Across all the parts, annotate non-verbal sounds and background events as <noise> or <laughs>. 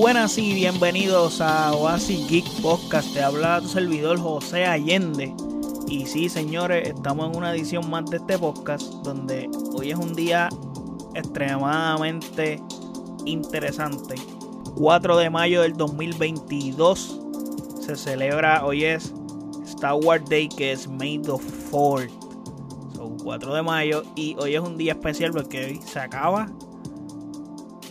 Buenas y bienvenidos a Oasis Geek Podcast. Te habla tu servidor José Allende. Y sí, señores, estamos en una edición más de este podcast donde hoy es un día extremadamente interesante. 4 de mayo del 2022 se celebra, hoy es Star Wars Day que es May the 4th. Son 4 de mayo y hoy es un día especial porque hoy se acaba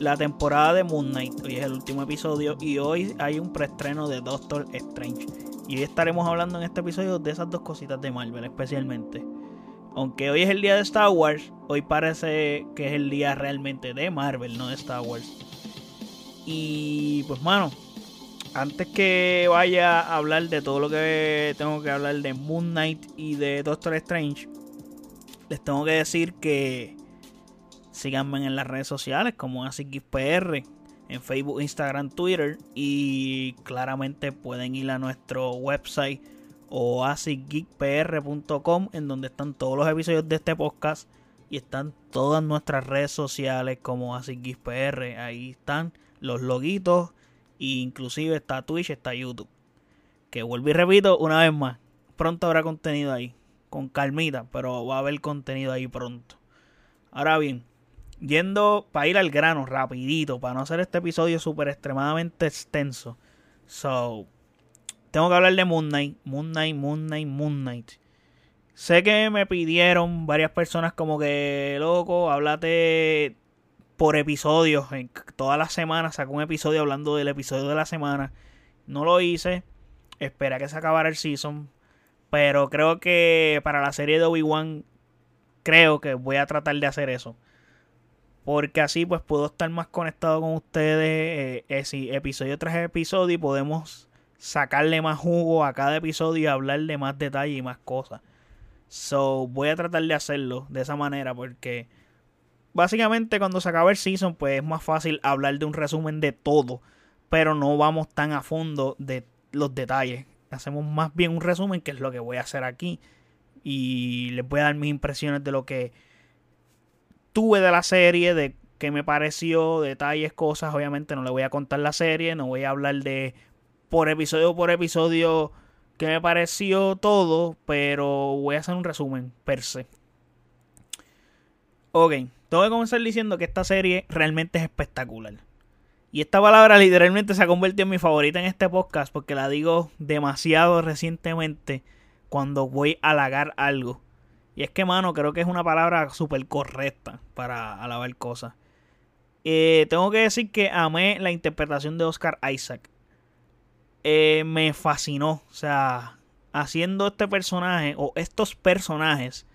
la temporada de Moon Knight. Hoy es el último episodio y hoy hay un preestreno de Doctor Strange. Y hoy estaremos hablando en este episodio de esas dos cositas de Marvel especialmente. Aunque hoy es el día de Star Wars, hoy parece que es el día realmente de Marvel, no de Star Wars. Y pues mano, antes que vaya a hablar de todo lo que tengo que hablar de Moon Knight y de Doctor Strange, les tengo que decir que síganme en las redes sociales como ASICXPR, en Facebook, Instagram, Twitter y claramente pueden ir a nuestro website o asicgeekpr.com en donde están todos los episodios de este podcast y están todas nuestras redes sociales como ASICGeekPR. Ahí están los loguitos e inclusive está Twitch, está YouTube. Que vuelvo y repito una vez más, pronto habrá contenido ahí, con calmita, pero va a haber contenido ahí pronto. Ahora bien, yendo para ir al grano rapidito, para no hacer este episodio súper extremadamente extenso. So, tengo que hablar de Moon Knight, Moon Knight, Moon Knight, Moon Knight. Sé que me pidieron varias personas como que, loco, háblate por episodios. Todas las semanas saco un episodio hablando del episodio de la semana. No lo hice. Espera que se acabara el season. Pero creo que para la serie de Obi-Wan, creo que voy a tratar de hacer eso. Porque así pues puedo estar más conectado con ustedes eh, episodio tras episodio y podemos sacarle más jugo a cada episodio y hablar de más detalle y más cosas. So voy a tratar de hacerlo de esa manera porque básicamente cuando se acaba el season pues es más fácil hablar de un resumen de todo. Pero no vamos tan a fondo de los detalles. Hacemos más bien un resumen que es lo que voy a hacer aquí. Y les voy a dar mis impresiones de lo que tuve de la serie, de qué me pareció, detalles, cosas. Obviamente no le voy a contar la serie, no voy a hablar de por episodio por episodio qué me pareció todo, pero voy a hacer un resumen per se. Ok, tengo que comenzar diciendo que esta serie realmente es espectacular. Y esta palabra literalmente se ha convertido en mi favorita en este podcast porque la digo demasiado recientemente cuando voy a halagar algo. Y es que, mano, creo que es una palabra súper correcta para alabar cosas. Eh, tengo que decir que amé la interpretación de Oscar Isaac. Eh, me fascinó. O sea, haciendo este personaje o estos personajes,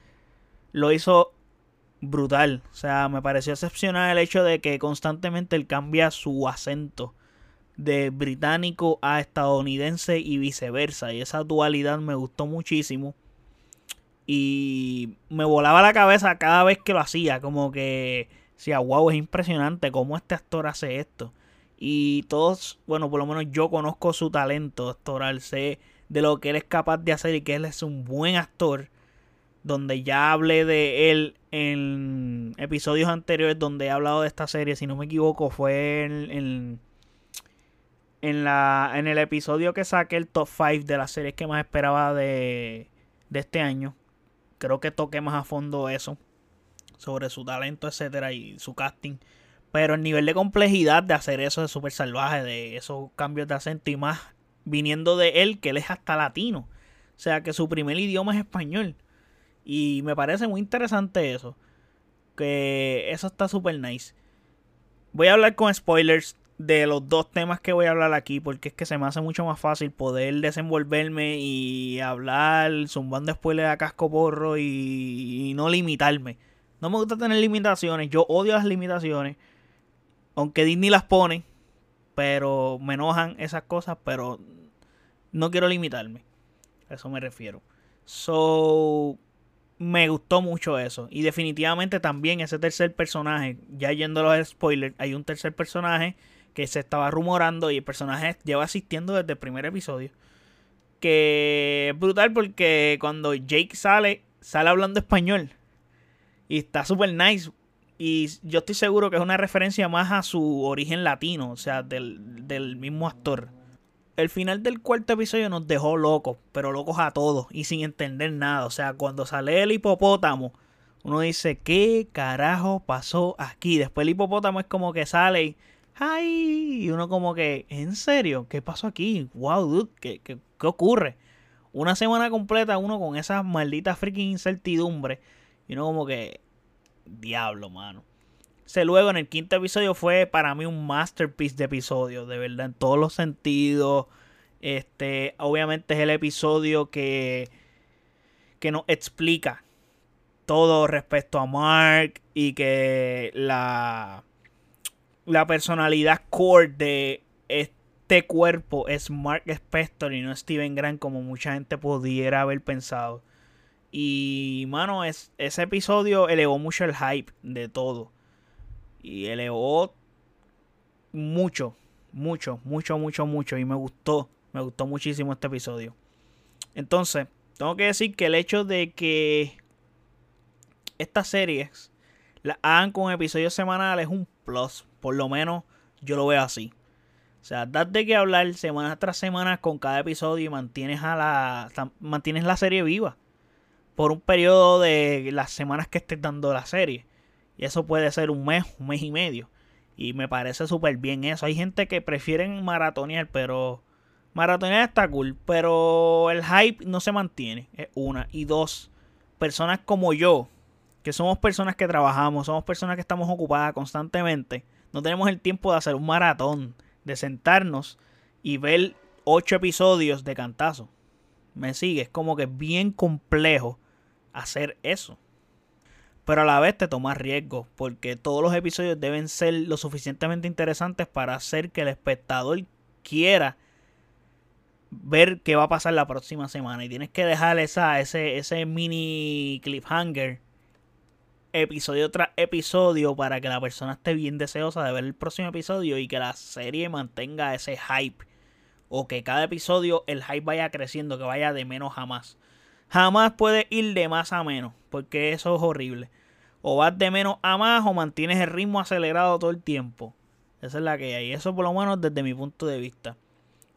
lo hizo brutal. O sea, me pareció excepcional el hecho de que constantemente él cambia su acento de británico a estadounidense y viceversa. Y esa dualidad me gustó muchísimo. Y me volaba la cabeza cada vez que lo hacía. Como que decía, wow, es impresionante cómo este actor hace esto. Y todos, bueno, por lo menos yo conozco su talento actoral. Sé de lo que él es capaz de hacer y que él es un buen actor. Donde ya hablé de él en episodios anteriores donde he hablado de esta serie. Si no me equivoco, fue en, en, la, en el episodio que saqué el top 5 de las series que más esperaba de, de este año creo que toque más a fondo eso. Sobre su talento, etcétera, y su casting. Pero el nivel de complejidad de hacer eso es súper salvaje, de esos cambios de acento y más viniendo de él, que él es hasta latino. O sea que su primer idioma es español. Y me parece muy interesante eso. Que eso está súper nice. Voy a hablar con spoilers de los dos temas que voy a hablar aquí, porque es que se me hace mucho más fácil poder desenvolverme y hablar zumbando spoilers a casco porro y, no limitarme. No me gusta tener limitaciones, yo odio las limitaciones, aunque Disney las pone, pero me enojan esas cosas, pero no quiero limitarme. A eso me refiero. So, me gustó mucho eso. Y definitivamente también ese tercer personaje, ya yendo a los spoilers, hay un tercer personaje que se estaba rumorando y el personaje lleva asistiendo desde el primer episodio. Que es brutal porque cuando Jake sale, sale hablando español. Y está súper nice. Y yo estoy seguro que es una referencia más a su origen latino, o sea, del, del mismo actor. El final del cuarto episodio nos dejó locos, pero locos a todos y sin entender nada. O sea, cuando sale el hipopótamo, uno dice, ¿qué carajo pasó aquí? Después el hipopótamo es como que sale y, ¡ay! Y uno como que, ¿en serio? ¿Qué pasó aquí? ¡Wow, dude! ¿Qué, qué, qué ocurre? Una semana completa uno con esas malditas freaking incertidumbres. Y uno como que, diablo, mano. Ese luego en el quinto episodio fue para mí un masterpiece de episodio, de verdad, en todos los sentidos. Este, obviamente es el episodio que, que nos explica todo respecto a Mark y que la, la personalidad core de este cuerpo es Mark Spector y no Steven Grant como mucha gente pudiera haber pensado. Y, mano, es, ese episodio elevó mucho el hype de todo. Y elevó mucho, mucho, mucho, mucho, mucho. Y me gustó, me gustó muchísimo este episodio. Entonces, tengo que decir que el hecho de que estas series las hagan con episodios semanales es un plus. Por lo menos yo lo veo así. O sea, das de hablar semana tras semana con cada episodio y mantienes a la mantienes la serie viva por un periodo de las semanas que estés dando la serie. Y eso puede ser un mes, un mes y medio. Y me parece súper bien eso. Hay gente que prefieren maratonear, pero maratonear está cool. Pero el hype no se mantiene. Es una. Y dos, personas como yo, que somos personas que trabajamos, somos personas que estamos ocupadas constantemente, no tenemos el tiempo de hacer un maratón, de sentarnos y ver ocho episodios de cantazo. Me sigue, es como que es bien complejo hacer eso. Pero a la vez te tomas riesgo, porque todos los episodios deben ser lo suficientemente interesantes para hacer que el espectador quiera ver qué va a pasar la próxima semana. Y tienes que dejar esa, ese, ese mini cliffhanger episodio tras episodio para que la persona esté bien deseosa de ver el próximo episodio y que la serie mantenga ese hype. O que cada episodio el hype vaya creciendo, que vaya de menos a más. Jamás puedes ir de más a menos, porque eso es horrible. O vas de menos a más o mantienes el ritmo acelerado todo el tiempo. Esa es la que hay. Eso por lo menos desde mi punto de vista.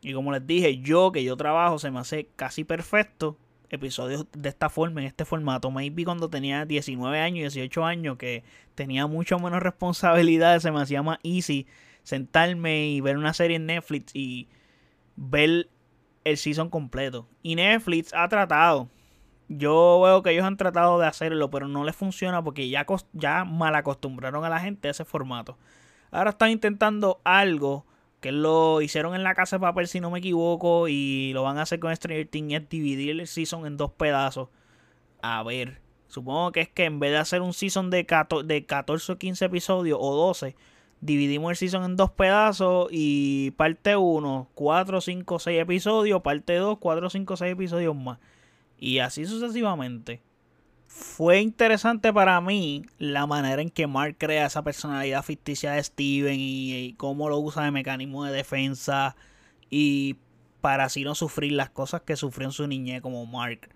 Y como les dije, yo que yo trabajo se me hace casi perfecto episodios de esta forma, en este formato. Maybe cuando tenía 19 años, 18 años, que tenía mucho menos <laughs> responsabilidades, se me hacía más easy sentarme y ver una serie en Netflix y ver el season completo. Y Netflix ha tratado yo veo que ellos han tratado de hacerlo, pero no les funciona porque ya, ya mal acostumbraron a la gente a ese formato. Ahora están intentando algo que lo hicieron en la casa de papel, si no me equivoco, y lo van a hacer con Stranger Things, es dividir el season en dos pedazos. A ver, supongo que es que en vez de hacer un season de, de 14 o 15 episodios o 12, dividimos el season en dos pedazos y parte 1, 4, 5, 6 episodios, parte 2, 4, 5, 6 episodios más. Y así sucesivamente. Fue interesante para mí la manera en que Mark crea esa personalidad ficticia de Steven y, cómo lo usa de mecanismo de defensa y para así no sufrir las cosas que sufrió en su niñez como Mark.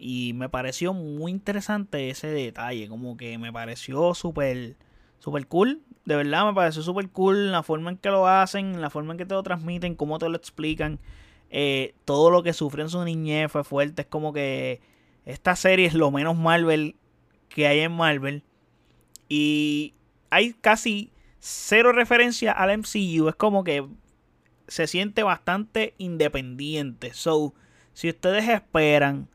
Y me pareció muy interesante ese detalle, como que me pareció súper super cool. De verdad me pareció súper cool la forma en que lo hacen, la forma en que te lo transmiten, cómo te lo explican. Eh, todo lo que sufrió en su niñez fue fuerte. Es como que esta serie es lo menos Marvel que hay en Marvel. Y hay casi cero referencia al MCU. Es como que se siente bastante independiente. So, si ustedes esperan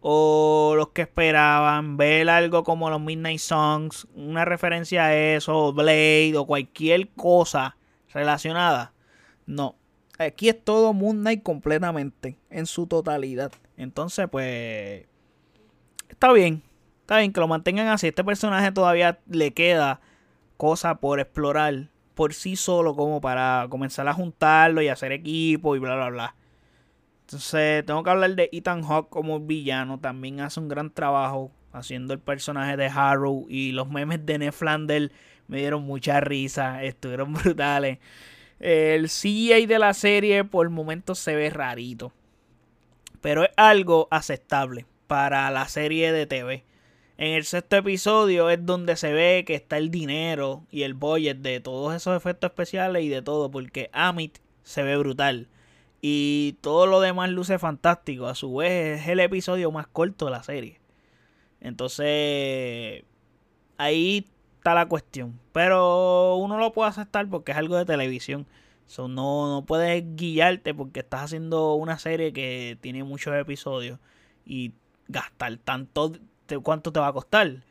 o los que esperaban ver algo como los Midnight Songs, una referencia a eso, Blade o cualquier cosa relacionada, no. Aquí es todo Moon Knight completamente, en su totalidad. Entonces, pues. Está bien. Está bien que lo mantengan así. Este personaje todavía le queda cosa por explorar por sí solo, como para comenzar a juntarlo y hacer equipo y bla, bla, bla. Entonces, tengo que hablar de Ethan Hawke como villano. También hace un gran trabajo haciendo el personaje de Harrow. Y los memes de Ned Flanders me dieron mucha risa. Estuvieron <laughs> brutales. El CGI de la serie por momentos se ve rarito. Pero es algo aceptable para la serie de TV. En el sexto episodio es donde se ve que está el dinero y el budget de todos esos efectos especiales y de todo, porque Amit se ve brutal. Y todo lo demás luce fantástico. A su vez es el episodio más corto de la serie. Entonces, ahí está la cuestión. Pero uno lo puede aceptar porque es algo de televisión. So, no, no puedes guiarte porque estás haciendo una serie que tiene muchos episodios y gastar tanto. ¿Cuánto te va a costar?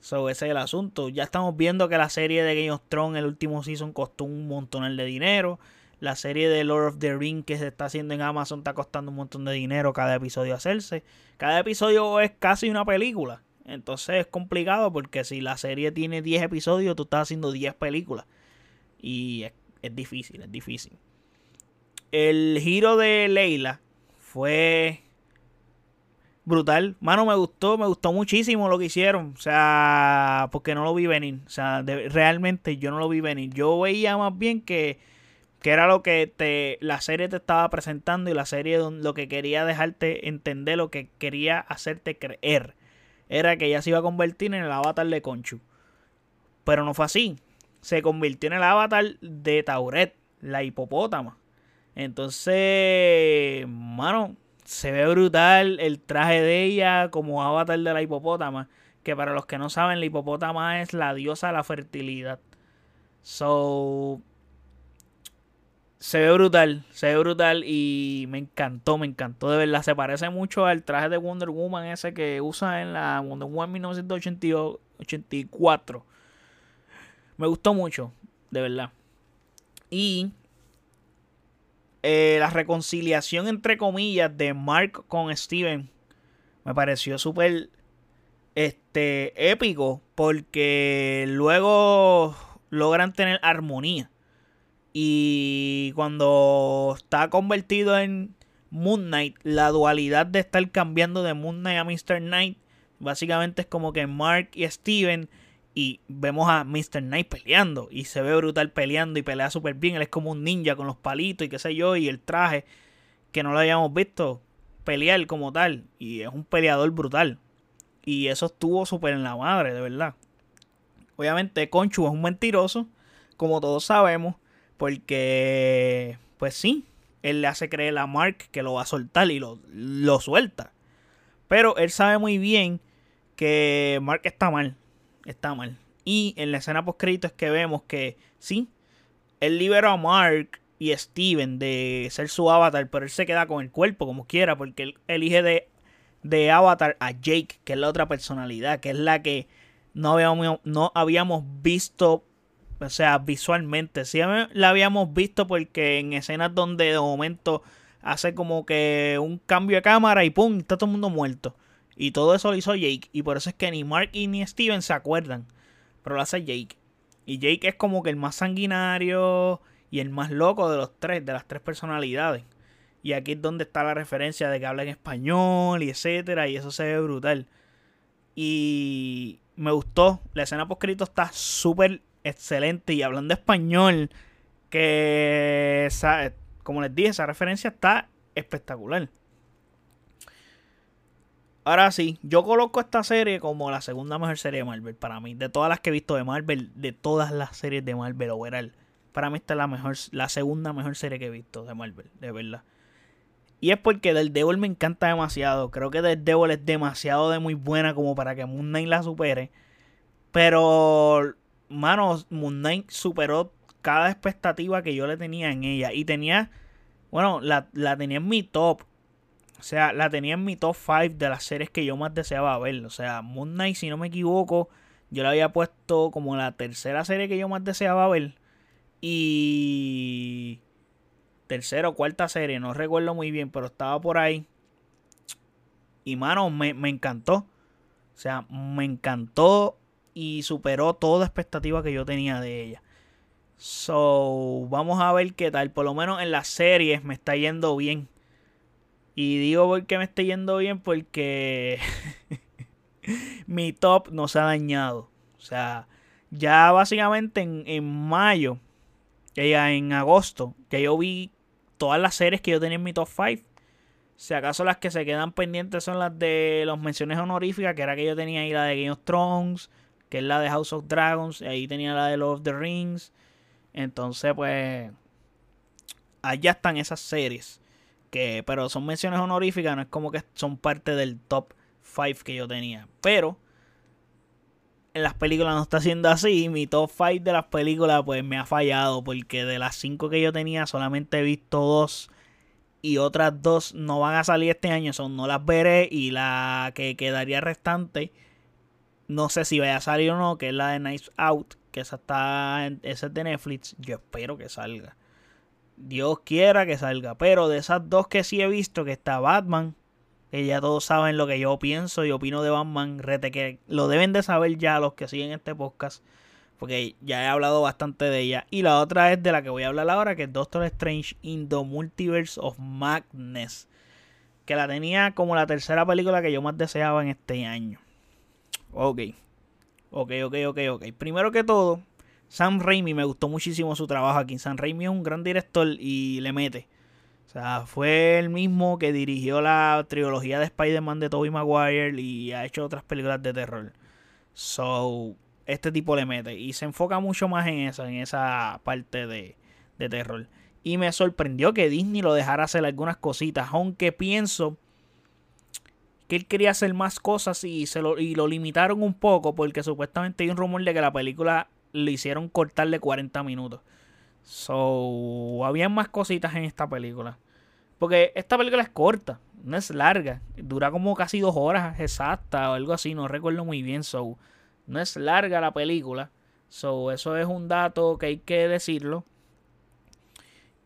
So, ese es el asunto. Ya estamos viendo que la serie de Game of Thrones, el último season, costó un montón de dinero. La serie de Lord of the Ring que se está haciendo en Amazon está costando un montón de dinero cada episodio hacerse. Cada episodio es casi una película. Entonces es complicado porque si la serie tiene 10 episodios, tú estás haciendo 10 películas. Y es es difícil, es difícil. El giro de Leila fue brutal. Mano, me gustó, me gustó muchísimo lo que hicieron. O sea, porque no lo vi venir. O sea, realmente yo no lo vi venir. Yo veía más bien que, que era lo que te, la serie te estaba presentando y la serie lo que quería dejarte entender, lo que quería hacerte creer. Era que ella se iba a convertir en el avatar de Conchu. Pero no fue así se convirtió en el avatar de Tauret, la hipopótama. Entonces, mano, se ve brutal el traje de ella como avatar de la hipopótama. Que para los que no saben, la hipopótama es la diosa de la fertilidad. So. Se ve brutal, se ve brutal y me encantó, me encantó de verdad. Se parece mucho al traje de Wonder Woman ese que usa en la Wonder Woman 1984. Me gustó mucho, de verdad. Y eh, la reconciliación, entre comillas, de Mark con Steven me pareció súper este, épico porque luego logran tener armonía. Y cuando está convertido en Moon Knight, la dualidad de estar cambiando de Moon Knight a Mr. Knight, básicamente es como que Mark y Steven y vemos a Mr. Knight peleando y se ve brutal peleando y pelea súper bien. Él es como un ninja con los palitos y qué sé yo y el traje que no lo habíamos visto pelear como tal y es un peleador brutal. Y eso estuvo súper en la madre, de verdad. Obviamente Conchu es un mentiroso, como todos sabemos, porque pues sí, él le hace creer a Mark que lo va a soltar y lo, lo suelta. Pero él sabe muy bien que Mark está mal está mal. Y en la escena post es que vemos que sí, él liberó a Mark y Steven de ser su avatar, pero él se queda con el cuerpo como quiera, porque él elige de, de avatar a Jake, que es la otra personalidad, que es la que no habíamos, no habíamos visto, o sea, visualmente. Sí la habíamos visto porque en escenas donde de momento hace como que un cambio de cámara y ¡pum! está todo el mundo muerto. Y todo eso lo hizo Jake. Y por eso es que ni Mark ni Steven se acuerdan. Pero lo hace Jake. Y Jake es como que el más sanguinario y el más loco de los tres, de las tres personalidades. Y aquí es donde está la referencia de que habla en español y etcétera. Y eso se ve brutal. Y me gustó. La escena poscrito está súper excelente. Y hablando español, que como les dije, esa referencia está espectacular. Ahora sí, yo coloco esta serie como la segunda mejor serie de Marvel para mí. De todas las que he visto de Marvel, de todas las series de Marvel overall. Para mí esta es la mejor, la segunda mejor serie que he visto de Marvel, de verdad. Y es porque Del Devil me encanta demasiado. Creo que Del Devil es demasiado de muy buena como para que Moon Knight la supere. Pero, mano, Moon Knight superó cada expectativa que yo le tenía en ella. Y tenía, bueno, la, la tenía en mi top o sea, la tenía en mi top 5 de las series que yo más deseaba ver. O sea, Moon Knight, si no me equivoco, yo la había puesto como la tercera serie que yo más deseaba ver. Y tercera o cuarta serie, no recuerdo muy bien, pero estaba por ahí. Y mano, me, me encantó. O sea, me encantó y superó toda expectativa que yo tenía de ella. So, vamos a ver qué tal. Por lo menos en las series me está yendo bien. Y digo porque me estoy yendo bien porque <laughs> mi top no se ha dañado. O sea, ya básicamente en, mayo, ya en agosto, ya yo vi todas las series que yo tenía en mi top 5. Si acaso las que se quedan pendientes son las de los menciones honoríficas, que era que yo tenía ahí la de Game of Thrones, que es la de House of Dragons, y ahí tenía la de Lord of the Rings. Entonces, pues, allá están esas series. Que, pero son menciones honoríficas, no es como que son parte del top 5 que yo tenía. Pero en las películas no está siendo así. Mi top 5 de las películas pues me ha fallado porque de las 5 que yo tenía solamente he visto dos y otras dos no van a salir este año, son no las veré y la que quedaría restante no sé si vaya a salir o no, que es la de Nice Out, que esa está esa es de Netflix, yo espero que salga. Dios quiera que salga, pero de esas dos que sí he visto que está Batman que ya todos saben lo que yo pienso y opino de Batman, rete que lo deben de saber ya los que siguen este podcast, porque ya he hablado bastante de ella. Y la otra es de la que voy a hablar ahora, que es Doctor Strange in the Multiverse of Madness, que la tenía como la tercera película que yo más deseaba en este año. Ok, ok, ok, ok, ok. Primero que todo, Sam Raimi me gustó muchísimo su trabajo aquí. Sam Raimi es un gran director y le mete. O sea, fue el mismo que dirigió la trilogía de Spider-Man de Tobey Maguire y ha hecho otras películas de terror. So, este tipo le mete y se enfoca mucho más en eso, en esa parte de, de terror. Y me sorprendió que Disney lo dejara hacer algunas cositas, aunque pienso que él quería hacer más cosas y, se lo, y lo limitaron un poco porque supuestamente hay un rumor de que la película le hicieron cortarle 40 minutos. So, había más cositas en esta película. Porque esta película es corta, no es larga. Dura como casi dos horas exactas o algo así, no recuerdo muy bien. So, no es larga la película. So, eso es un dato que hay que decirlo.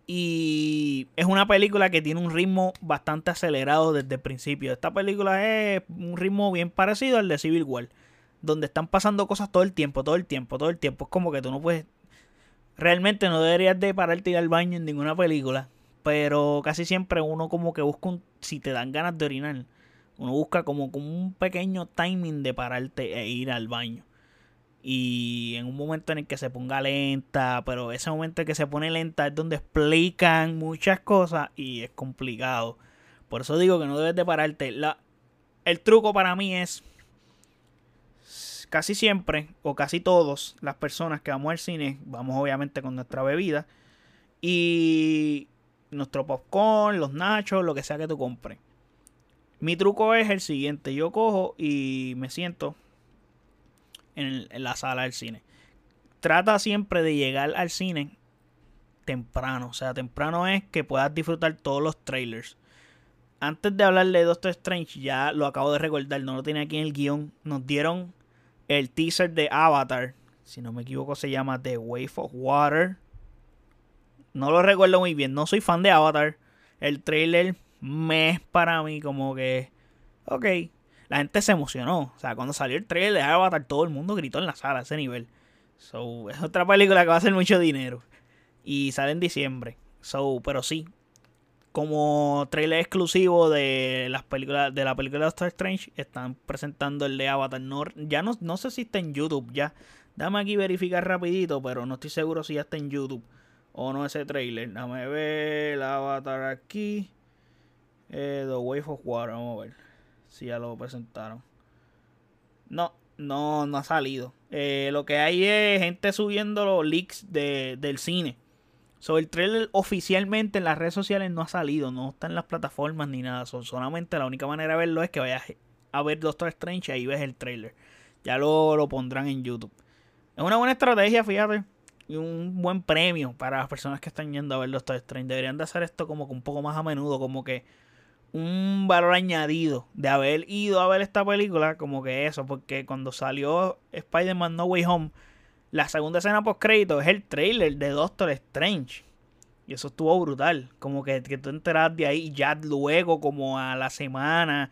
Y es una película que tiene un ritmo bastante acelerado desde el principio. Esta película es un ritmo bien parecido al de Civil War. Donde están pasando cosas todo el tiempo, todo el tiempo, todo el tiempo. Es como que tú no puedes realmente no deberías de pararte ir al baño en ninguna película. Pero casi siempre uno como que busca un... Si te dan ganas de orinar, uno busca como, como un pequeño timing de pararte e ir al baño. Y en un momento en el que se ponga lenta, pero ese momento en que se pone lenta es donde explican muchas cosas y es complicado. Por eso digo que no debes de pararte. La, el truco para mí es casi siempre, o casi todos, las personas que vamos al cine, vamos obviamente con nuestra bebida y nuestro popcorn, los nachos, lo que sea que tú compres. Mi truco es el siguiente: yo cojo y me siento en, la sala del cine. Trata siempre de llegar al cine temprano. O sea, temprano es que puedas disfrutar todos los trailers. Antes de hablar de Doctor Strange, ya lo acabo de recordar, no lo tenía aquí en el guion. Nos dieron el teaser de Avatar, si no me equivoco se llama The Wave of Water. No lo recuerdo muy bien, no soy fan de Avatar. El trailer me es para mí como que, ok, la gente se emocionó. O sea, cuando salió el trailer de Avatar, todo el mundo gritó en la sala a ese nivel. So, es otra película que va a hacer mucho dinero. Y sale en diciembre. So, pero sí, como trailer exclusivo de las películas de la película de Doctor Strange están presentando el de Avatar. No, ya no, no sé si está en YouTube ya. Dame aquí verificar rapidito pero no estoy seguro si ya está en YouTube o no ese trailer. Dame ver el Avatar aquí. Eh, The Wave of Water vamos a ver si ya lo presentaron. No no no ha salido. Eh, lo que hay es gente subiendo los leaks de, del cine So, el trailer oficialmente en las redes sociales no ha salido, no está en las plataformas ni nada. solamente la única manera de verlo es que vayas a ver Doctor Strange y ahí ves el trailer. Ya lo, lo pondrán en YouTube. Es una buena estrategia, fíjate. Y un buen premio para las personas que están yendo a ver Doctor Strange. Deberían de hacer esto como que un poco más a menudo, como que un valor añadido de haber ido a ver esta película, como que eso, porque cuando salió Spider-Man No Way Home la segunda escena post crédito es el trailer de Doctor Strange. Y eso estuvo brutal. Como que, que tú enteras de ahí y ya luego, como a la semana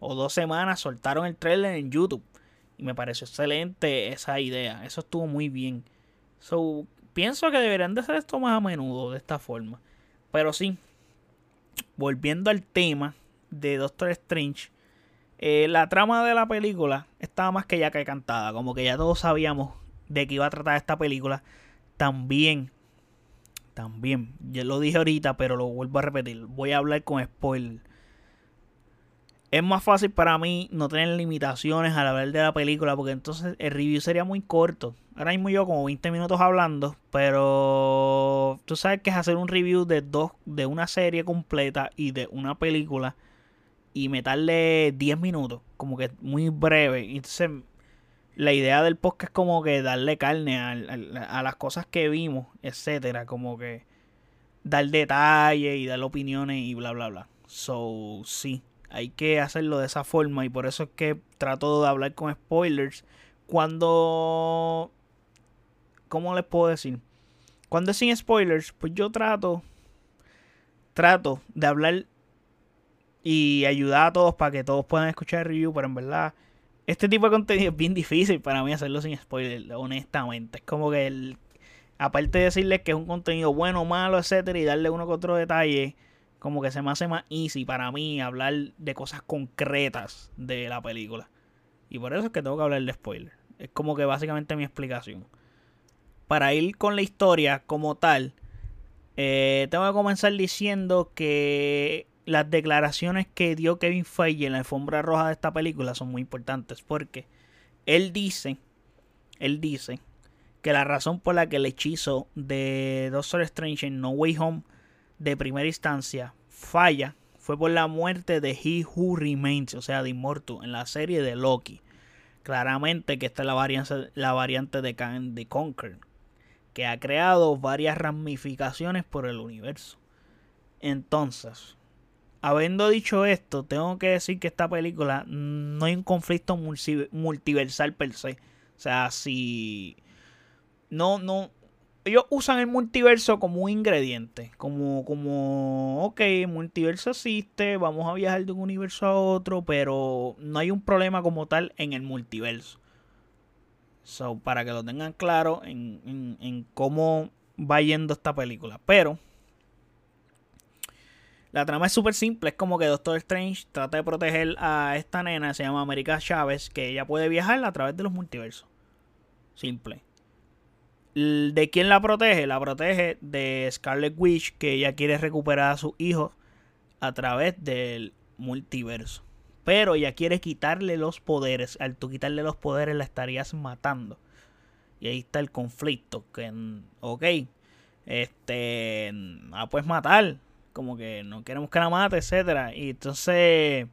o dos semanas, soltaron el trailer en YouTube. Y me pareció excelente esa idea. Eso estuvo muy bien. So, pienso que deberían de hacer esto más a menudo de esta forma. Pero sí, volviendo al tema de Doctor Strange, eh, la trama de la película estaba más que ya que cantada. Como que ya todos sabíamos de que iba a tratar esta película, también, también, ya lo dije ahorita, pero lo vuelvo a repetir, voy a hablar con spoiler. es más fácil para mí no tener limitaciones al hablar de la película porque entonces el review sería muy corto. Ahora mismo yo como 20 minutos hablando, pero tú sabes que es hacer un review de dos de una serie completa y de una película y meterle 10 minutos, como que muy breve. Entonces la idea del podcast es como que darle carne a, a las cosas que vimos, etcétera, como que dar detalles y dar opiniones y bla bla bla. So, sí hay que hacerlo de esa forma y por eso es que trato de hablar con spoilers cuando ¿cómo les puedo decir? Cuando es sin spoilers, pues yo trato trato de hablar y ayudar a todos para que todos puedan escuchar el review, pero en verdad este tipo de contenido es bien difícil para mí hacerlo sin spoilers, honestamente. Es como que el, aparte de decirles que es un contenido bueno, malo, etcétera, y darle uno que otro detalle, como que se me hace más easy para mí hablar de cosas concretas de la película. Y por eso es que tengo que hablar de spoiler. Es como que básicamente mi explicación. Para ir con la historia como tal, eh, tengo que comenzar diciendo que las declaraciones que dio Kevin Feige en la alfombra roja de esta película son muy importantes porque él dice, él dice que la razón por la que el hechizo de Doctor Strange en No Way Home de primera instancia falla fue por la muerte de He Who Remains, o sea, de Immortal, en la serie de Loki. Claramente que esta es la variante, la variante de Kang the Conquer, que ha creado varias ramificaciones por el universo. Entonces, habiendo dicho esto, tengo que decir que esta película no hay un conflicto multiversal per se. O sea, si no, no, ellos usan el multiverso como un ingrediente, como, como, ok, multiverso existe, vamos a viajar de un universo a otro, pero no hay un problema como tal en el multiverso. So, para que lo tengan claro en, en, en cómo va yendo esta película. Pero la trama es súper simple, es como que Doctor Strange trata de proteger a esta nena, se llama América Chávez, que ella puede viajar a través de los multiversos. Simple. ¿De quién la protege? La protege de Scarlet Witch, que ella quiere recuperar a sus hijos a través del multiverso. Pero ella quiere quitarle los poderes. Al tú quitarle los poderes la estarías matando. Y ahí está el conflicto. Que, ok, este, la puedes matar. Como que no queremos que la mate, etcétera. Y entonces,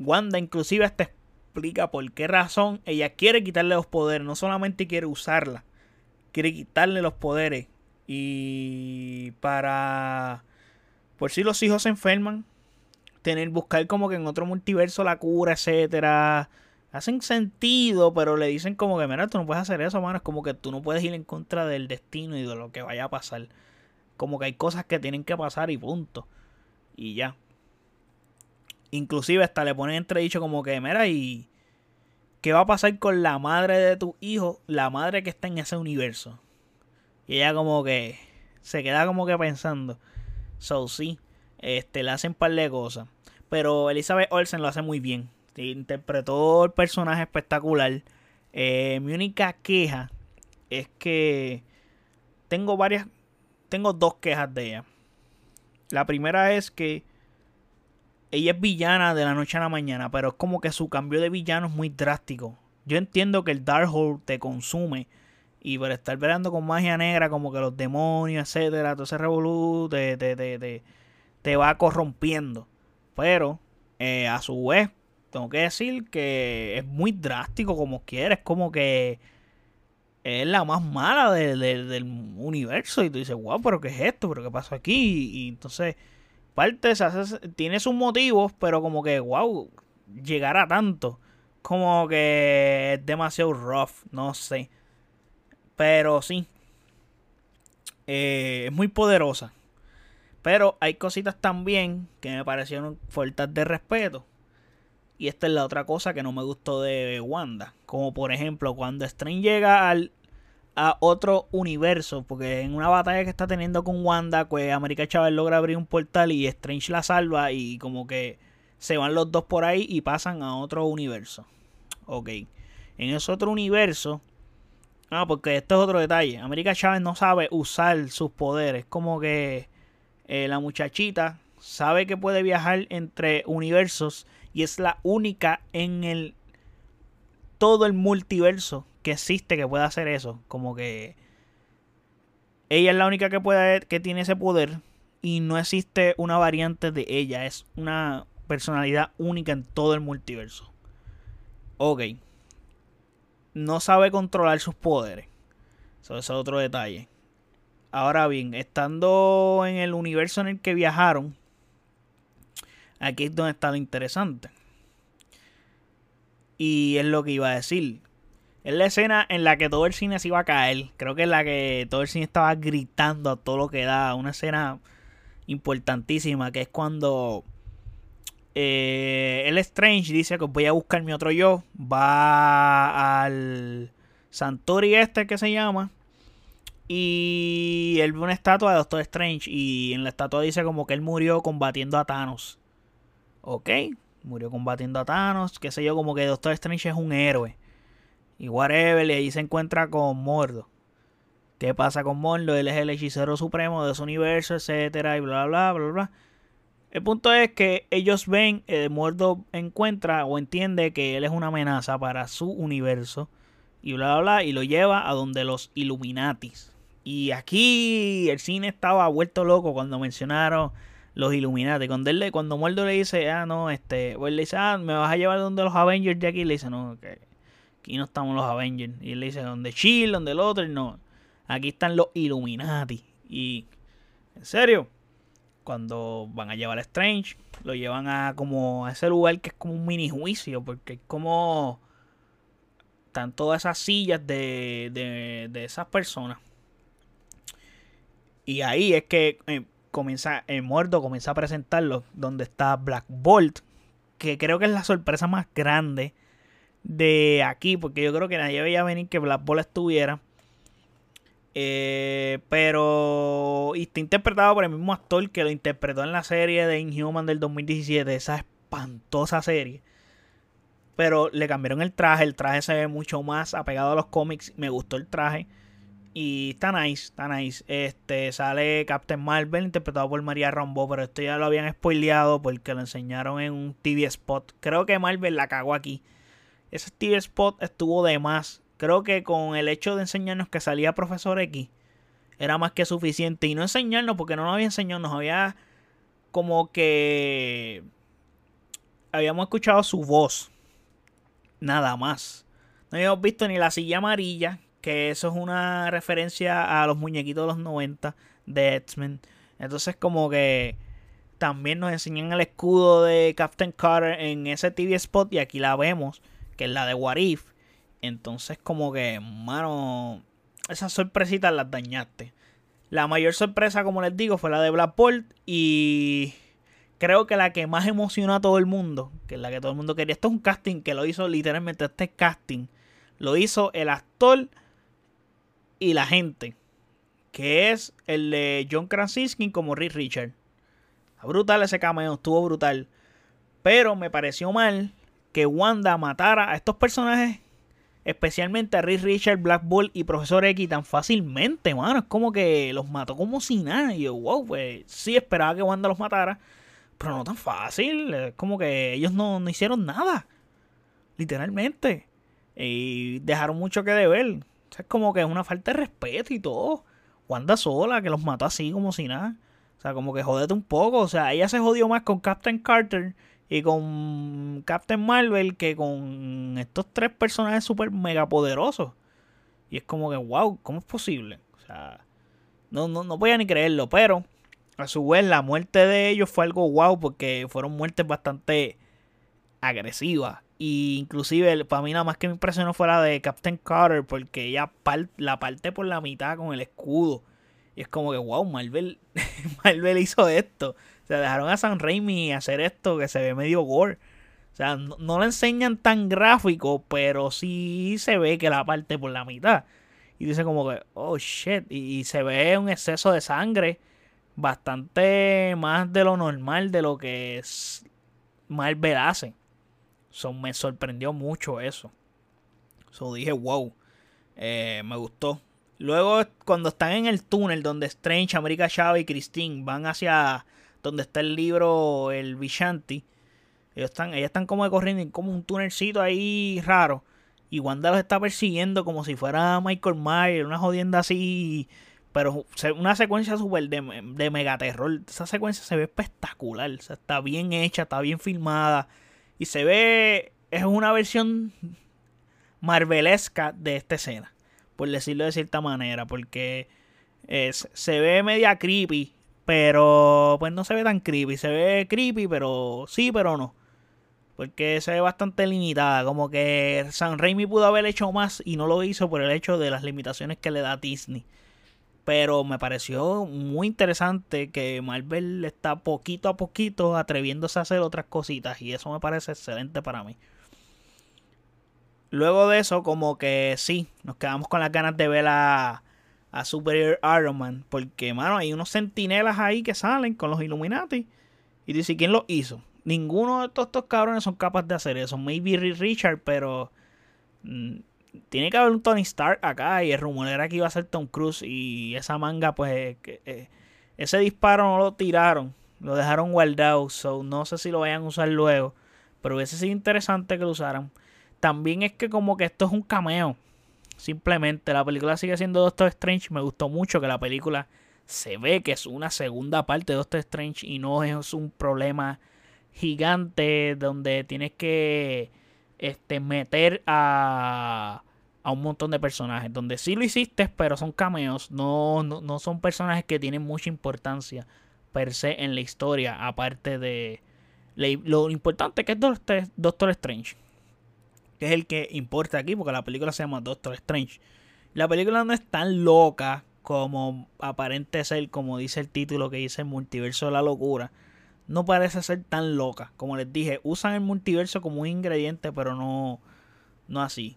Wanda inclusive hasta explica por qué razón ella quiere quitarle los poderes. No solamente quiere usarla quiere quitarle los poderes. Y para, por si los hijos se enferman, tener, buscar como que en otro multiverso la cura, etcétera. Hacen sentido, pero le dicen como que, mira, tú no puedes hacer eso, mano. Es como que tú no puedes ir en contra del destino y de lo que vaya a pasar. Como que hay cosas que tienen que pasar y punto. Y ya. Inclusive hasta le ponen entredicho como que, mira, y ¿Qué va a pasar con la madre de tu hijo? La madre que está en ese universo. Y ella como que se queda como que pensando. So sí, este, le hacen par de cosas. Pero Elizabeth Olsen lo hace muy bien. Interpretó el personaje espectacular. Eh, mi única queja es que tengo varias. Tengo dos quejas de ella. La primera es que ella es villana de la noche a la mañana, pero es como que su cambio de villano es muy drástico. Yo entiendo que el Darkhold te consume y por estar velando con magia negra, como que los demonios, etcétera, todo ese revolú te, te, va corrompiendo. Pero eh, a su vez, tengo que decir que es muy drástico como quieres, como que es la más mala del universo. Y tú dices, wow, pero ¿qué es esto? ¿Pero qué pasó aquí? Y, entonces parte tiene sus motivos, pero como que, wow, llegar a tanto. Como que es demasiado rough, no sé. Pero sí. Eh, es muy poderosa. Pero hay cositas también que me parecieron faltas de respeto. Y esta es la otra cosa que no me gustó de Wanda. Como por ejemplo, cuando Strange llega al a otro universo. Porque en una batalla que está teniendo con Wanda, pues América Chávez logra abrir un portal y Strange la salva. Y como que se van los dos por ahí y pasan a otro universo. Ok. En ese otro universo. Ah, porque este es otro detalle. América Chávez no sabe usar sus poderes. Como que eh, la muchachita sabe que puede viajar entre universos y es la única en el todo el multiverso que existe que pueda hacer eso. Como que ella es la única que puede que tiene ese poder y no existe una variante de ella. Es una personalidad única en todo el multiverso. Ok. No sabe controlar sus poderes. Eso es otro detalle. Ahora bien, estando en el universo en el que viajaron, aquí es donde está interesante. Y es lo que iba a decir. Es la escena en la que todo el cine se iba a caer. Creo que es la que todo el cine estaba gritando a todo lo que da. Una escena importantísima que es cuando eh, el Strange dice que voy a buscar mi otro yo. Va al Santori este que se llama y él ve una estatua de Doctor Strange y en la estatua dice como que él murió combatiendo a Thanos. Ok, murió combatiendo a Thanos, qué sé yo, como que Doctor Strange es un héroe. Y whatever, y ahí se encuentra con Mordo. ¿Qué pasa con Mordo? Él es el hechicero supremo de su universo, etcétera, y bla, bla, bla, bla. El punto es que ellos ven, eh, Mordo encuentra o entiende que él es una amenaza para su universo, y bla, bla, bla, y lo lleva a donde los Illuminatis y aquí el cine estaba vuelto loco cuando mencionaron los Illuminati. Cuando, él, cuando Muerdo le dice, ah, no, este, pues le dice, ah, me vas a llevar donde los Avengers de aquí. Le dice, no, que aquí no estamos los Avengers. Y él le dice, donde Chill, donde el otro. No, aquí están los Illuminati. Y, en serio, cuando van a llevar a Strange, lo llevan a como a ese lugar que es como un mini juicio, porque es como están todas esas sillas de, de, de esas personas y ahí es que eh, comienza, el muerto comienza a presentarlo, donde está Black Bolt, que creo que es la sorpresa más grande de aquí, porque yo creo que nadie veía venir que Black Bolt estuviera. Eh, pero está interpretado por el mismo actor que lo interpretó en la serie de Inhuman del 2017, esa espantosa serie. Pero le cambiaron el traje, el traje se ve mucho más apegado a los cómics, me gustó el traje. Y está nice, está nice. Este, sale Captain Marvel, interpretado por María Rambo, pero esto ya lo habían spoileado porque lo enseñaron en un TV spot. Creo que Marvel la cagó aquí. Ese TV spot estuvo de más. Creo que con el hecho de enseñarnos que salía Profesor X, era más que suficiente. Y no enseñarnos, porque no nos había enseñado, nos había como que habíamos escuchado su voz. Nada más. No habíamos visto ni la silla amarilla, que eso es una referencia a los muñequitos de los 90 de X-Men. Entonces como que también nos enseñan el escudo de Captain Carter en ese TV spot y aquí la vemos, que es la de Warif. Entonces como que, mano, esas sorpresitas las dañaste. La mayor sorpresa, como les digo, fue la de Black Bolt y creo que la que más emocionó a todo el mundo, que es la que todo el mundo quería. Esto es un casting que lo hizo literalmente, este casting lo hizo el actor y la gente, que es el de John Krasinski como Rick Richard. Brutal ese cameo, estuvo brutal. Pero me pareció mal que Wanda matara a estos personajes, especialmente a Rick Richard, Black Bull y Profesor X tan fácilmente, mano. Es como que los mató como si nada. Y yo, wow, pues sí esperaba que Wanda los matara, pero no tan fácil. Es como que ellos no, no hicieron nada. Literalmente. Y dejaron mucho que deber es como que es una falta de respeto y todo. Wanda sola, que los mató así como si nada. O sea, como que jodete un poco. O sea, ella se jodió más con Captain Carter y con Captain Marvel que con estos tres personajes súper mega poderosos. Y es como que, wow, ¿cómo es posible? O sea, no, no, no podía ni creerlo. Pero, a su vez, la muerte de ellos fue algo wow porque fueron muertes bastante agresivas. Y inclusive para mí nada más que me impresionó fue la de Captain Carter porque ella la parte por la mitad con el escudo. Y es como que, wow, Marvel, <laughs> Marvel hizo esto. O sea, dejaron a San Raimi hacer esto que se ve medio gore. O sea, no, lo enseñan tan gráfico, pero sí se ve que la parte por la mitad. Y dice como que, oh shit. Y, y se ve un exceso de sangre bastante más de lo normal de lo que es Marvel hace me sorprendió mucho eso. So, dije, wow, eh, me gustó. Luego, cuando están en el túnel donde Strange, América Chávez y Christine van hacia donde está el libro, el Vishanti. Ellos están, ellas están como corriendo en como un tunelcito ahí raro. Y Wanda los está persiguiendo como si fuera Michael Myers, una jodienda así. Pero una secuencia súper de, de megaterror. Esa secuencia se ve espectacular. O sea, está bien hecha, está bien filmada. Y se ve. Es una versión marvelesca de esta escena. Por decirlo de cierta manera. Porque es, se ve media creepy. Pero pues no se ve tan creepy. Se ve creepy, pero sí, pero no. Porque se ve bastante limitada. Como que San Raimi pudo haber hecho más y no lo hizo por el hecho de las limitaciones que le da Disney. Pero me pareció muy interesante que Marvel está poquito a poquito atreviéndose a hacer otras cositas. Y eso me parece excelente para mí. Luego de eso, como que sí, nos quedamos con las ganas de ver a, Superior Iron Man. Porque, mano, hay unos sentinelas ahí que salen con los Illuminati. Y dice, ¿quién lo hizo? Ninguno de estos, estos cabrones son capaces de hacer eso. Maybe Richard, pero... Tiene que haber un Tony Stark acá. Y el rumor era que iba a ser Tom Cruise. Y esa manga, pues... Eh, ese disparo no lo tiraron. Lo dejaron guardado. So, no sé si lo vayan a usar luego. Pero hubiese sido interesante que lo usaran. También es que como que esto es un cameo. Simplemente la película sigue siendo Doctor Strange. Me gustó mucho que la película se ve que es una segunda parte de Doctor Strange y no es un problema gigante donde tienes que este, meter a, a un montón de personajes. Donde sí lo hiciste, pero son cameos. No, no, son personajes que tienen mucha importancia per se en la historia. Aparte de lo importante que es Doctor, Doctor Strange. Que es el que importa aquí, porque la película se llama Doctor Strange. La película no es tan loca como aparente ser, como dice el título que dice Multiverso de la Locura no parece ser tan loca. Como les dije, usan el multiverso como un ingrediente, pero no, no así.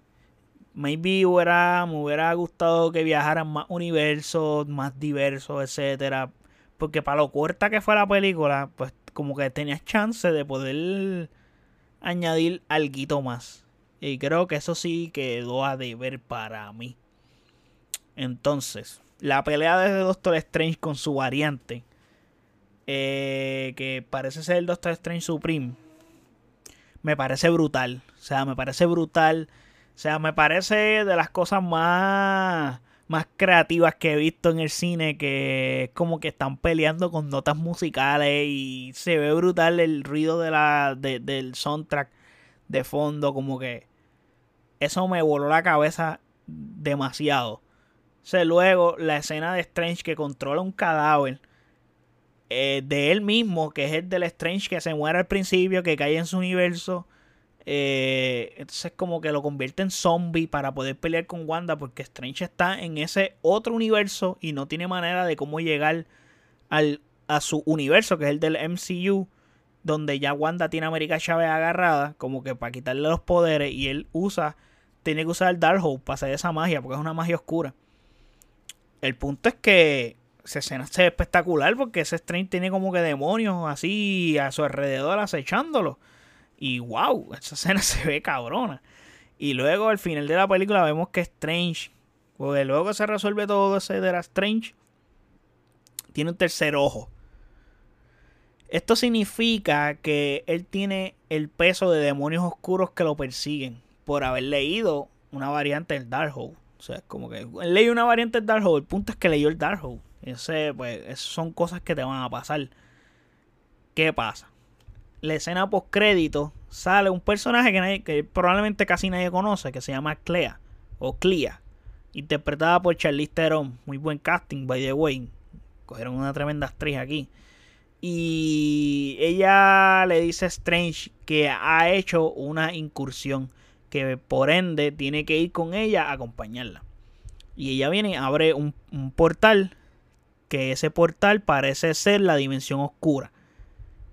Maybe hubiera, me hubiera gustado que viajaran más universos, más diversos, etcétera. Porque para lo corta que fue la película, pues como que tenías chance de poder añadir algo más. Y creo que eso sí quedó a deber para mí. Entonces, la pelea de Doctor Strange con su variante eh, que parece ser el Doctor Strange Supreme, me parece brutal. O sea, me parece brutal. O sea, me parece de las cosas más, más creativas que he visto en el cine, que es como que están peleando con notas musicales y se ve brutal el ruido de la, del soundtrack de fondo, como que eso me voló la cabeza demasiado. O sea, luego la escena de Strange que controla un cadáver eh, de él mismo, que es el del Strange que se muere al principio, que cae en su universo. Eh, entonces como que lo convierte en zombie para poder pelear con Wanda porque Strange está en ese otro universo y no tiene manera de cómo llegar al, a su universo que es el del MCU donde ya Wanda tiene a América Chávez agarrada como que para quitarle los poderes y él usa tiene que usar el Darkhold para hacer esa magia porque es una magia oscura el punto es que esa escena es espectacular porque ese Strange tiene como que demonios así a su alrededor acechándolo. Y wow, esa escena <laughs> se ve cabrona. Y luego al final de la película vemos que Strange, porque luego se resuelve todo ese de la Strange, tiene un tercer ojo. Esto significa que él tiene el peso de demonios oscuros que lo persiguen por haber leído una variante del Darkhold. O sea, es como que él leyó una variante del Darkhold. El punto es que leyó el Darkhold. Ese, pues, son cosas que te van a pasar. ¿Qué pasa? La escena post crédito sale un personaje que, que probablemente casi nadie conoce, que se llama Clea o Clea, interpretada por Charlize Theron. Muy buen casting, by the way. Cogieron una tremenda actriz aquí. Y ella le dice a Strange que ha hecho una incursión, que por ende tiene que ir con ella a acompañarla. Y ella viene, abre un portal ese portal parece ser la dimensión oscura.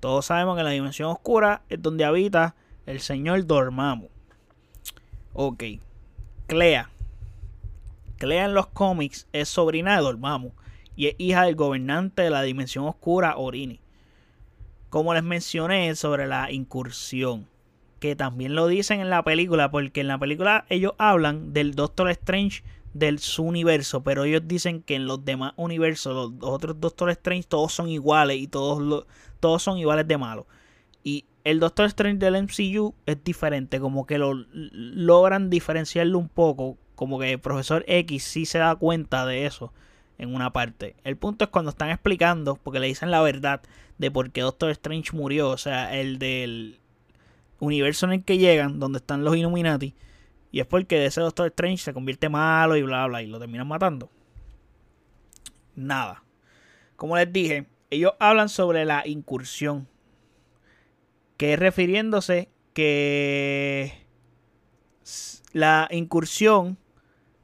Todos sabemos que la dimensión oscura es donde habita el señor Dormammu. Ok. Clea. Clea en los cómics es sobrina de Dormammu y es hija del gobernante de la dimensión oscura Orini. Como les mencioné sobre la incursión, que también lo dicen en la película, porque en la película ellos hablan del Doctor Strange del su universo, pero ellos dicen que en los demás universos, los otros Doctor Strange, todos son iguales y todos, todos son iguales de malos. Y el Doctor Strange del MCU es diferente, como que lo logran diferenciarlo un poco, como que el profesor X sí se da cuenta de eso en una parte. El punto es cuando están explicando, porque le dicen la verdad de por qué Doctor Strange murió, o sea, el del universo en el que llegan, donde están los Illuminati, y es porque ese Doctor Strange se convierte malo y bla bla y lo terminan matando. Nada. Como les dije, ellos hablan sobre la incursión. Que es refiriéndose que la incursión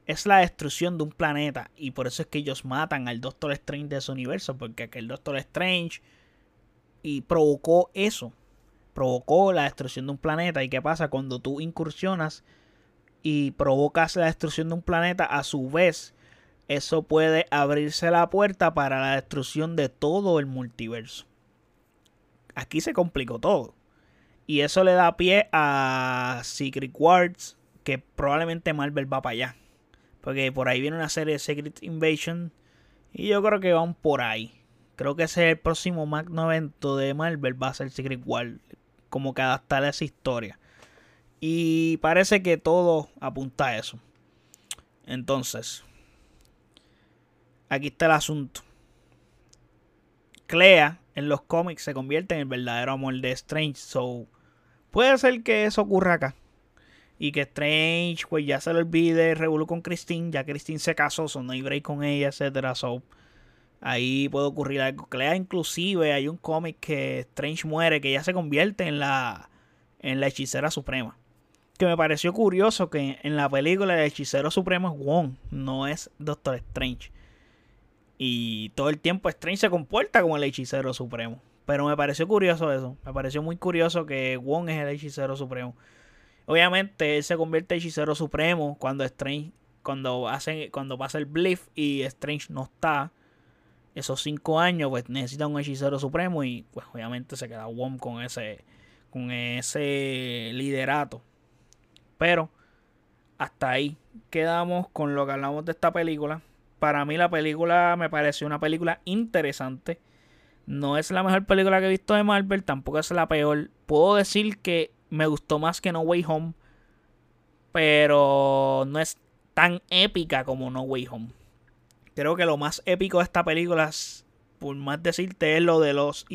es la destrucción de un planeta. Y por eso es que ellos matan al Doctor Strange de ese universo. Porque aquel Doctor Strange y provocó eso. Provocó la destrucción de un planeta. ¿Y qué pasa cuando tú incursionas y provocas la destrucción de un planeta, a su vez, eso puede abrirse la puerta para la destrucción de todo el multiverso. Aquí se complicó todo. Y eso le da pie a Secret Wars, que probablemente Marvel va para allá. Porque por ahí viene una serie de Secret Invasion. Y yo creo que van por ahí. Creo que ese es el próximo magno evento de Marvel. Va a ser Secret Wars. Como que adaptar esa historia. Y parece que todo apunta a eso. Entonces, aquí está el asunto. Clea en los cómics se convierte en el verdadero amor de Strange. So, puede ser que eso ocurra acá. Y que Strange, pues ya se le olvide, revolú con Christine. Ya Christine se casó, so no hay break con ella, etcétera. So, ahí puede ocurrir algo. Clea, inclusive, hay un cómic que Strange muere, que ya se convierte en la, en la hechicera suprema que me pareció curioso que en la película el hechicero supremo es Wong, no es Doctor Strange. Y todo el tiempo Strange se comporta como el hechicero supremo. Pero me pareció curioso eso. Me pareció muy curioso que Wong es el hechicero supremo. Obviamente él se convierte en hechicero supremo cuando Strange, cuando hacen, cuando pasa el bliff y Strange no está. Esos cinco años, pues necesita un hechicero supremo y pues obviamente se queda Wong con ese, con ese liderato. Pero hasta ahí quedamos con lo que hablamos de esta película. Para mí la película me pareció una película interesante. No es la mejor película que he visto de Marvel, tampoco es la peor. Puedo decir que me gustó más que No Way Home, pero no es tan épica como No Way Home. Creo que lo más épico de esta película, por más decirte, es lo de los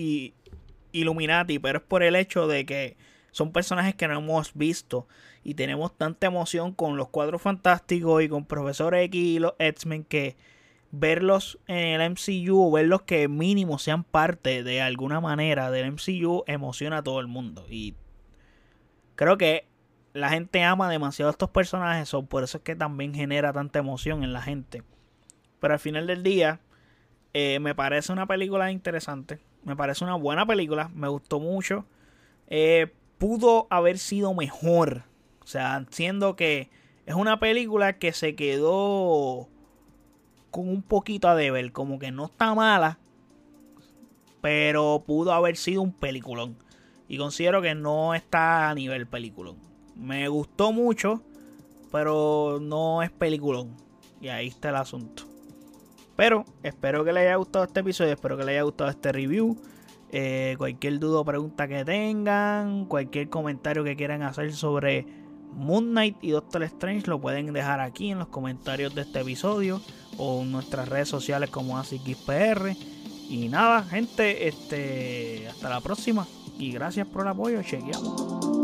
Illuminati, pero es por el hecho de que son personajes que no hemos visto. Y tenemos tanta emoción con los cuadros fantásticos y con Profesor X y los X-Men que verlos en el MCU o verlos que mínimo sean parte de alguna manera del MCU emociona a todo el mundo. Y creo que la gente ama demasiado a estos personajes o por eso es que también genera tanta emoción en la gente. Pero al final del día eh, me parece una película interesante me parece una buena película me gustó mucho. Eh, pudo haber sido mejor. O sea, siendo que es una película que se quedó con un poquito a deber. Como que no está mala, pero pudo haber sido un peliculón. Y considero que no está a nivel peliculón. Me gustó mucho, pero no es peliculón. Y ahí está el asunto. Pero espero que les haya gustado este episodio, espero que les haya gustado este review. Eh, cualquier duda o pregunta que tengan, cualquier comentario que quieran hacer sobre Moon Knight y Doctor Strange lo pueden dejar aquí en los comentarios de este episodio o en nuestras redes sociales como ASIXPR. Y nada, gente, este, hasta la próxima y gracias por el apoyo. Chequeamos.